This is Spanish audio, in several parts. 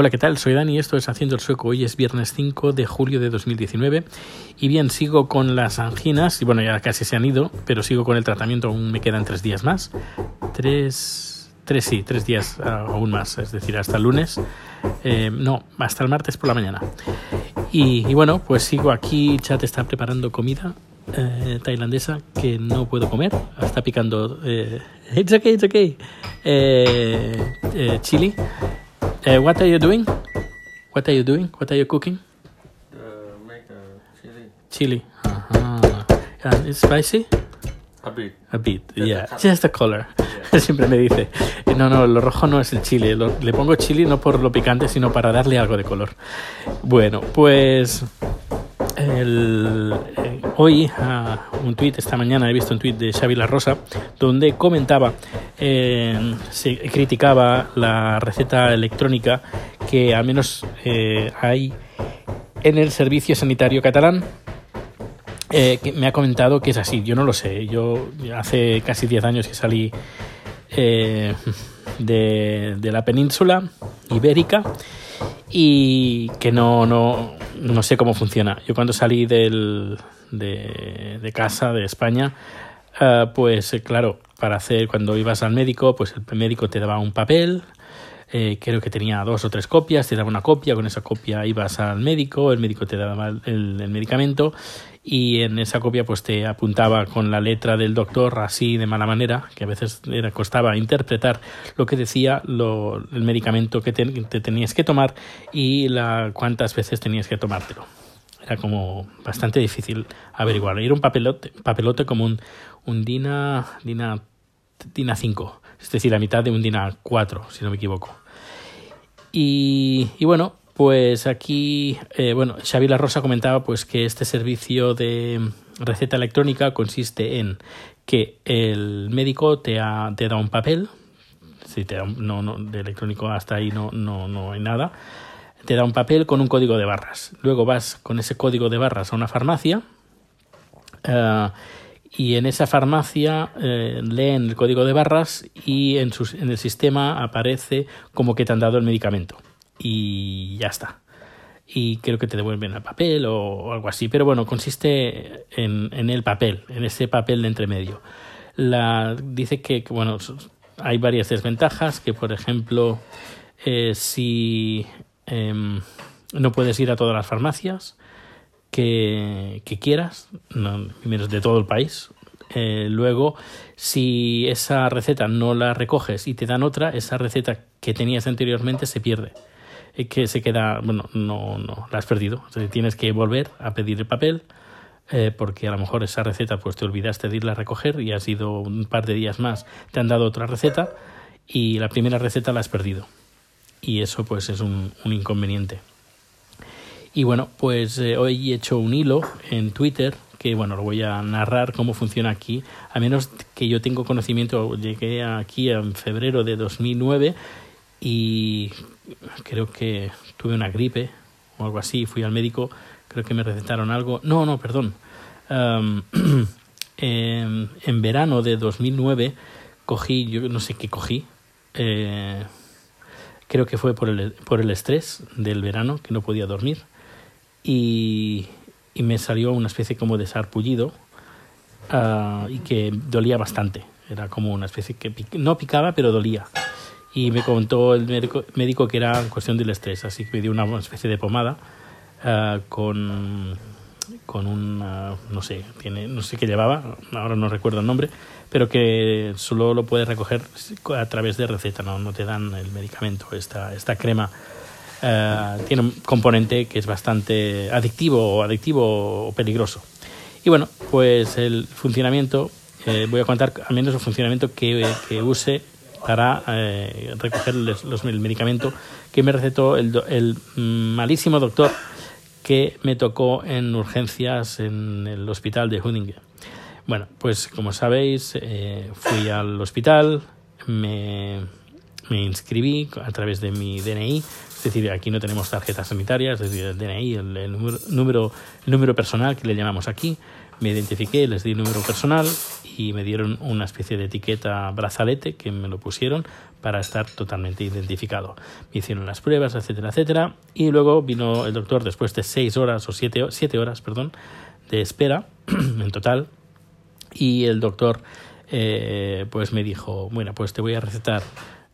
Hola, ¿qué tal? Soy Dani, esto es Haciendo el Sueco. Hoy es viernes 5 de julio de 2019 y bien, sigo con las anginas y bueno, ya casi se han ido, pero sigo con el tratamiento, aún me quedan tres días más. Tres, tres sí, tres días uh, aún más, es decir, hasta el lunes. Eh, no, hasta el martes por la mañana. Y, y, bueno, pues sigo aquí, Chat está preparando comida eh, tailandesa que no puedo comer, está picando... Eh, it's okay, it's okay. Eh, eh, chili. Uh, what are you doing? What are you doing? What are you cooking? Uh, make a chili. Chili. Ajá. And it's spicy? A bit. A bit, Just yeah. a. Just a color. Siempre me dice. No, no, lo rojo no es el chile. Lo- le pongo chili no por lo picante, sino para darle algo de color. Bueno, pues. Eh, hoy, ah, un tuit, esta mañana he visto un tuit de Xavi La Rosa, donde comentaba, eh, se criticaba la receta electrónica que al menos eh, hay en el servicio sanitario catalán que me ha comentado que es así. Yo no lo sé. Yo hace casi 10 años que salí de, de la península ibérica y que no, no, no sé cómo funciona. Yo cuando salí del, de, casa, de España, eh, pues eh, claro, para hacer, cuando ibas al médico, pues el médico te daba un papel, eh, creo que tenía dos o tres copias, te daba una copia, con esa copia ibas al médico, el médico te daba el, el medicamento y en esa copia pues te apuntaba con la letra del doctor así de mala manera, que a veces era, costaba interpretar lo que decía lo, el medicamento que te, te tenías que tomar y la, cuántas veces tenías que tomártelo. Era como bastante difícil averiguarlo. Era un papelote, papelote como un, un DINA, DINA, DINA 5, es decir, la mitad de un DINA 4, si no me equivoco. Y, y bueno, pues aquí, eh, bueno, Xavi La Rosa comentaba pues que este servicio de receta electrónica consiste en que el médico te, ha, te da un papel, si te da un- no, no, de electrónico hasta ahí no, no, no hay nada, te da un papel con un código de barras. Luego vas con ese código de barras a una farmacia eh, y en esa farmacia eh, leen el código de barras y en, sus- en el sistema aparece como que te han dado el medicamento. Y ya está. Y creo que te devuelven el papel o, algo así. Pero bueno, consiste en, el papel, en ese papel de entremedio. La, dice que, bueno, hay varias desventajas, que por ejemplo, eh, si em, no puedes ir a todas las farmacias, que, quieras, no, primero de todo el país. Eh, luego, si esa receta no la recoges y te dan otra, esa receta que tenías anteriormente se pierde. Que se queda, bueno, no, no, la has perdido. Tienes que volver a pedir el papel eh, porque a lo mejor esa receta pues te olvidaste de irla a recoger y has ido un par de días más, te han dado otra receta y la primera receta la has perdido. Y eso pues es un, un inconveniente. Y bueno, pues eh, hoy he hecho un hilo en Twitter que bueno, lo voy a narrar cómo funciona aquí, a menos que yo tengo conocimiento, llegué aquí en febrero de 2009 y creo que tuve una gripe o algo así, fui al médico, creo que me recetaron algo, no, no, perdón, um, en, verano de 2009 cogí, yo no sé qué cogí, eh, creo que fue por el, por el estrés del verano, que no podía dormir y, y me salió una especie como de sarpullido uh, y que dolía bastante. Era como una especie que no picaba, pero dolía. Y me contó el médico, médico que era cuestión del estrés, así que me dio una especie de pomada uh, con, con un, uh, no sé, tiene, no sé qué llevaba, ahora no recuerdo el nombre, pero que solo lo puedes recoger a través de receta, no, no te dan el medicamento, esta, esta crema. Uh, tiene un componente que es bastante adictivo o adictivo o peligroso. Y bueno, pues el funcionamiento, eh, voy a contar al menos el funcionamiento que, que use para eh, recoger los, los, el medicamento que me recetó el, el, malísimo doctor que me tocó en urgencias en el hospital de Huddinge. Bueno, pues como sabéis, eh, fui al hospital, me, me inscribí a través de mi DNI, es decir, aquí no tenemos tarjetas sanitarias, es decir, el DNI, el, el número, número, el número personal que le llamamos aquí. Me identifiqué, les di número personal y me dieron una especie de etiqueta brazalete que me lo pusieron para estar totalmente identificado. Me hicieron las pruebas, etcétera, etcétera. Y luego vino el doctor después de seis horas o siete, siete horas, perdón, de espera en total. Y el doctor eh, pues me dijo, bueno, pues te voy a recetar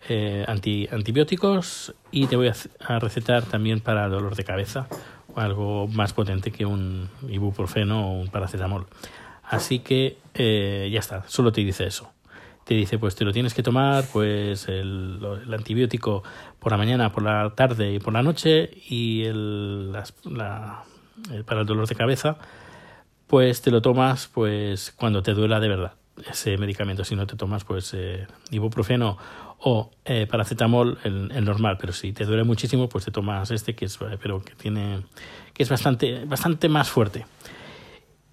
eh, anti, antibióticos y te voy a, recetar también para dolor de cabeza algo más potente que un ibuprofeno o un paracetamol. Así que eh, ya está, solo te dice eso. Te dice, pues te lo tienes que tomar, pues el, antibiótico por la mañana, por la tarde y por la noche y el, para el dolor de cabeza, pues te lo tomas pues cuando te duela de verdad ese medicamento. Si no te tomas pues eh, ibuprofeno o eh, paracetamol, el, el, normal, pero si te duele muchísimo, pues te tomas este que es, pero que tiene, que es bastante, bastante más fuerte.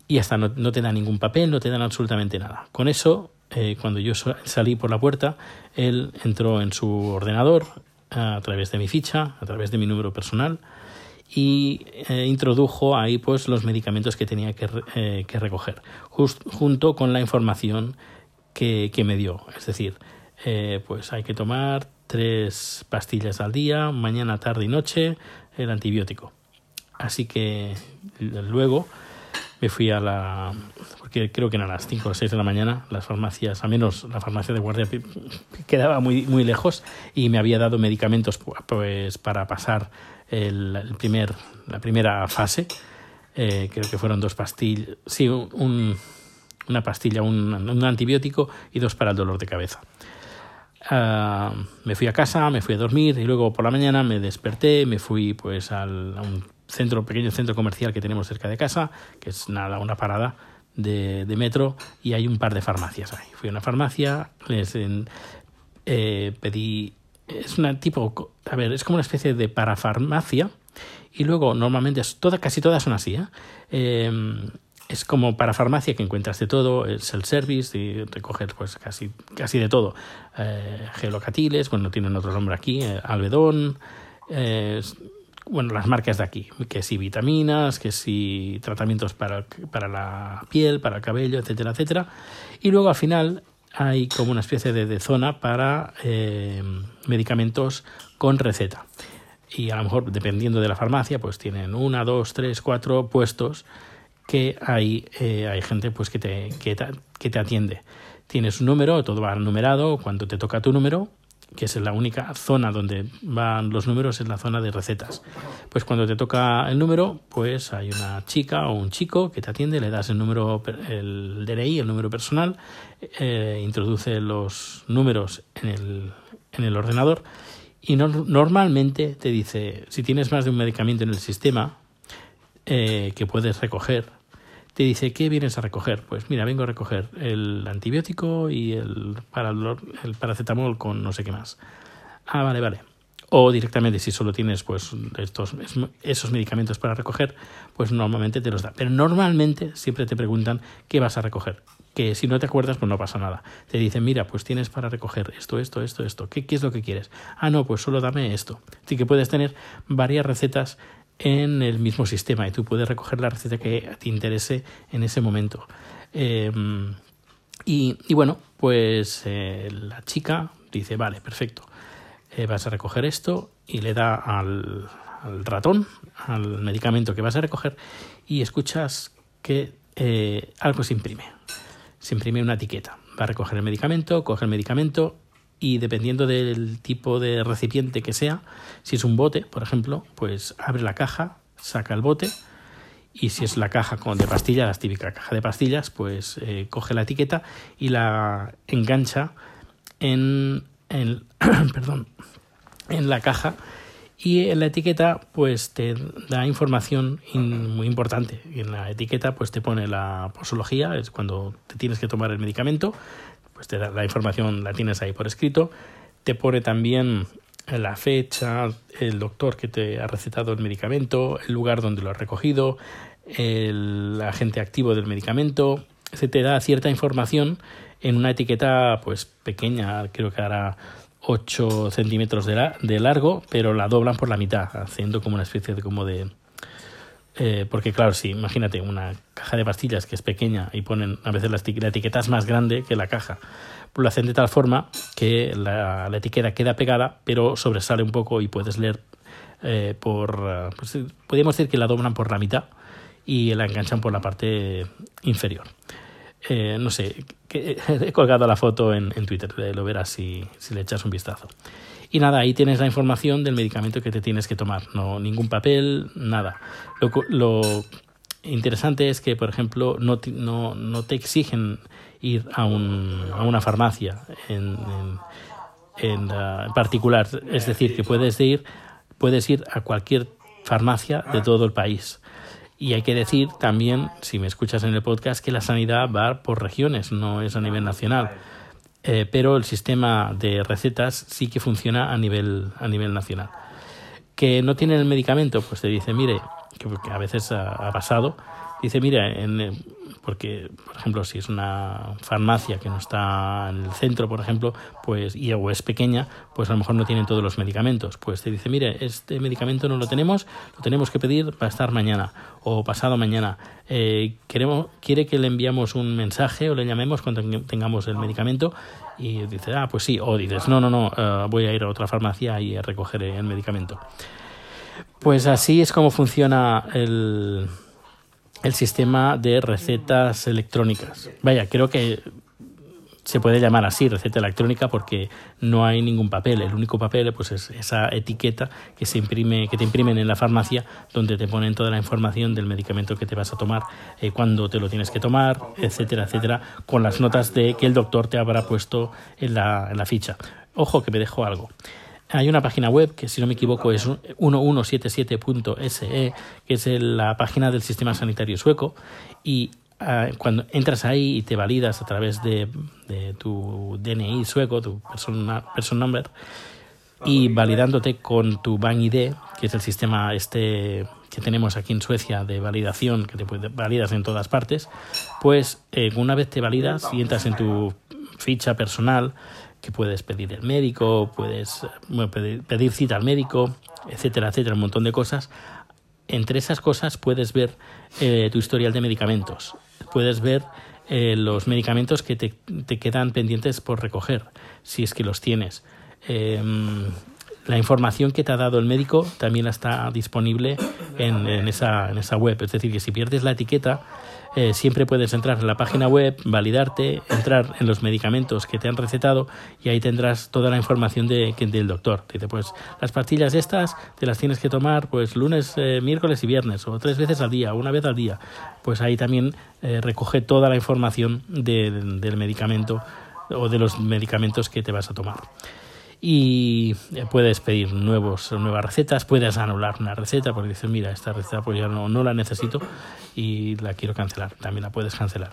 Y hasta no, no te da ningún papel, no te dan absolutamente nada. Con eso, eh, cuando yo salí por la puerta, él entró en su ordenador a través de mi ficha, a través de mi número personal, y eh, introdujo ahí pues los medicamentos que tenía que, eh, que recoger, junto con la información que, que me dio. Es decir, eh, pues hay que tomar tres pastillas al día, mañana, tarde y noche, el antibiótico. Así que luego me fui a la... porque creo que eran las 5 o 6 de la mañana, las farmacias, a menos la farmacia de guardia quedaba muy, muy lejos y me había dado medicamentos pues para pasar el, primer, la primera fase. Eh, creo que fueron dos pastillas, sí, un, una pastilla, un, un antibiótico y dos para el dolor de cabeza. Ah, me fui a casa, me fui a dormir y luego por la mañana me desperté, me fui pues al, a un centro, pequeño centro comercial que tenemos cerca de casa, que es nada, una parada de, de metro y hay un par de farmacias ahí. Fui a una farmacia, les eh, pedí, es una tipo, a ver, es como una especie de parafarmacia y luego normalmente es toda, casi todas son así, ¿eh? eh es como para farmacia que encuentras de todo, es el service y recoges pues casi, casi de todo. Eh, gelocatiles, bueno, tienen otro nombre aquí, eh, albedón, eh, bueno, las marcas de aquí, que si vitaminas, que si tratamientos para, para la piel, para el cabello, etcétera, etcétera. Y luego al final hay como una especie de, zona para eh, medicamentos con receta. Y a lo mejor, dependiendo de la farmacia, pues tienen una, dos, tres, cuatro puestos que hay, eh, hay gente pues que te, que, te, que te atiende. Tienes un número, todo va numerado, cuando te toca tu número, que es la única zona donde van los números, es la zona de recetas. Pues cuando te toca el número, pues hay una chica o un chico que te atiende, le das el número, el DNI, el número personal, eh, introduce los números en el, en el ordenador y no, normalmente te dice, si tienes más de un medicamento en el sistema eh, que puedes recoger, te dice, ¿qué vienes a recoger? Pues mira, vengo a recoger el antibiótico y el, para el paracetamol con no sé qué más. Ah, vale, vale. O directamente, si solo tienes pues estos, esos medicamentos para recoger, pues normalmente te los da. Pero normalmente siempre te preguntan qué vas a recoger. Que si no te acuerdas, pues no pasa nada. Te dicen, mira, pues tienes para recoger esto, esto, esto, esto. ¿Qué, qué es lo que quieres? Ah, no, pues solo dame esto. Así que puedes tener varias recetas en el mismo sistema y tú puedes recoger la receta que te interese en ese momento. Em, y, bueno, pues eh, la chica dice, vale, perfecto, eh, vas a recoger esto y le da al, ratón, al medicamento que vas a recoger y escuchas que eh, algo se imprime. Se imprime una etiqueta. Va a recoger el medicamento, coge el medicamento y dependiendo del tipo de recipiente que sea, si es un bote, por ejemplo, pues abre la caja, saca el bote y si es la caja con de pastillas, la típica caja de pastillas, pues eh, coge la etiqueta y la engancha en, en perdón, en la caja y en la etiqueta pues te da información muy importante. en la etiqueta pues te pone la posología, es cuando te tienes que tomar el medicamento, pues la información la tienes ahí por escrito. Te pone también la fecha, el doctor que te ha recetado el medicamento, el lugar donde lo has recogido, el agente activo del medicamento. Se te da cierta información en una etiqueta pues pequeña, creo que hará 8 centímetros de, de largo, pero la doblan por la mitad, haciendo como una especie de como de Eh, porque claro, si imagínate una caja de pastillas que es pequeña y ponen a veces la, la etiqueta es más grande que la caja, pues lo hacen de tal forma que la, etiqueta queda pegada pero sobresale un poco y puedes leer eh, por, eh, pues, podríamos decir que la doblan por la mitad y la enganchan por la parte inferior. Eh, no sé, he colgado la foto en, en Twitter, eh, lo verás si, si le echas un vistazo. Y nada, ahí tienes la información del medicamento que te tienes que tomar. No, ningún papel, nada. Lo, lo interesante es que, por ejemplo, no, ti- no, no te exigen ir a, un, a una farmacia en, en, en, ah, en particular. Es decir, que puedes ir, puedes ir a cualquier farmacia de todo el país. Y hay que decir también, si me escuchas en el podcast, que la sanidad va por regiones, no es a nivel nacional. Eh, pero el sistema de recetas sí que funciona a nivel, a nivel nacional. Que no tienen el medicamento, pues te dice, mire, que, a veces ha, pasado, dice, mire, en, eh, porque, por ejemplo, si es una farmacia que no está en el centro, por ejemplo, pues y o es pequeña, pues a lo mejor no tienen todos los medicamentos. Pues te dice, mire, este medicamento no lo tenemos, lo tenemos que pedir para estar mañana o pasado mañana. Eh, queremos, quiere que le enviamos un mensaje o le llamemos cuando teng- tengamos el medicamento y dice, ah, pues sí, o dices, no, no, no, eh, voy a ir a otra farmacia y a recoger el medicamento. Pues así es como funciona el, el sistema de recetas electrónicas. Vaya, creo que se puede llamar así, receta electrónica, porque no hay ningún papel. El único papel pues, es esa etiqueta que, se imprime, que te imprimen en la farmacia, donde te ponen toda la información del medicamento que te vas a tomar, eh, cuándo te lo tienes que tomar, etcétera, etcétera, con las notas de que el doctor te habrá puesto en la, en la ficha. Ojo que me dejo algo. Hay una página web que, si no me equivoco, es 1177.se, que es la página del sistema sanitario sueco, y ah, cuando entras ahí y te validas a través de, de tu DNI sueco, tu persona, person number, y validándote con tu Bank ID, que es el sistema este que tenemos aquí en Suecia de validación, que te validas en todas partes, pues eh, una vez te validas y entras en tu ficha personal, que puedes pedir el médico, puedes pedir, pedir cita al médico, etcétera, etcétera, un montón de cosas. Entre esas cosas puedes ver eh, tu historial de medicamentos, puedes ver eh, los medicamentos que te, te quedan pendientes por recoger, si es que los tienes. Eh, la información que te ha dado el médico también está disponible en, en esa, web. Es decir, que si pierdes la etiqueta, eh, siempre puedes entrar en la página web, validarte, entrar en los medicamentos que te han recetado y ahí tendrás toda la información de, que- del doctor. Te dice, pues las pastillas estas te las tienes que tomar pues lunes, eh, miércoles y viernes o tres veces al día, una vez al día. Pues ahí también eh, recoge toda la información de- del medicamento o de los medicamentos que te vas a tomar y eh, puedes pedir nuevos nuevas recetas puedes anular una receta porque dices mira esta receta pues ya no, no la necesito y la quiero cancelar también la puedes cancelar.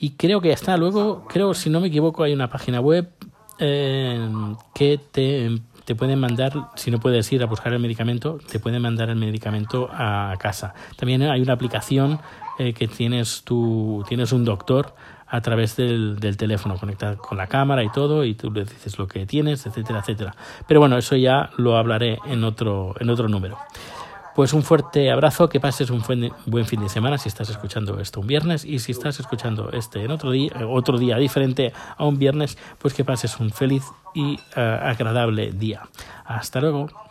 Y creo que ya está. Luego creo si no me equivoco hay una página web eh, que te, te pueden mandar si no puedes ir a buscar el medicamento te pueden mandar el medicamento a casa. También hay una aplicación eh, que tienes tu tienes un doctor a través del, del teléfono, conectado con la cámara y todo, y tú le dices lo que tienes, etcétera, etcétera. Pero bueno, eso ya lo hablaré en otro, en otro número. Pues un fuerte abrazo, que pases un buen fin de semana si estás escuchando esto un viernes y si estás escuchando este en otro día, otro día diferente a un viernes, pues que pases un feliz y uh, agradable día. Hasta luego.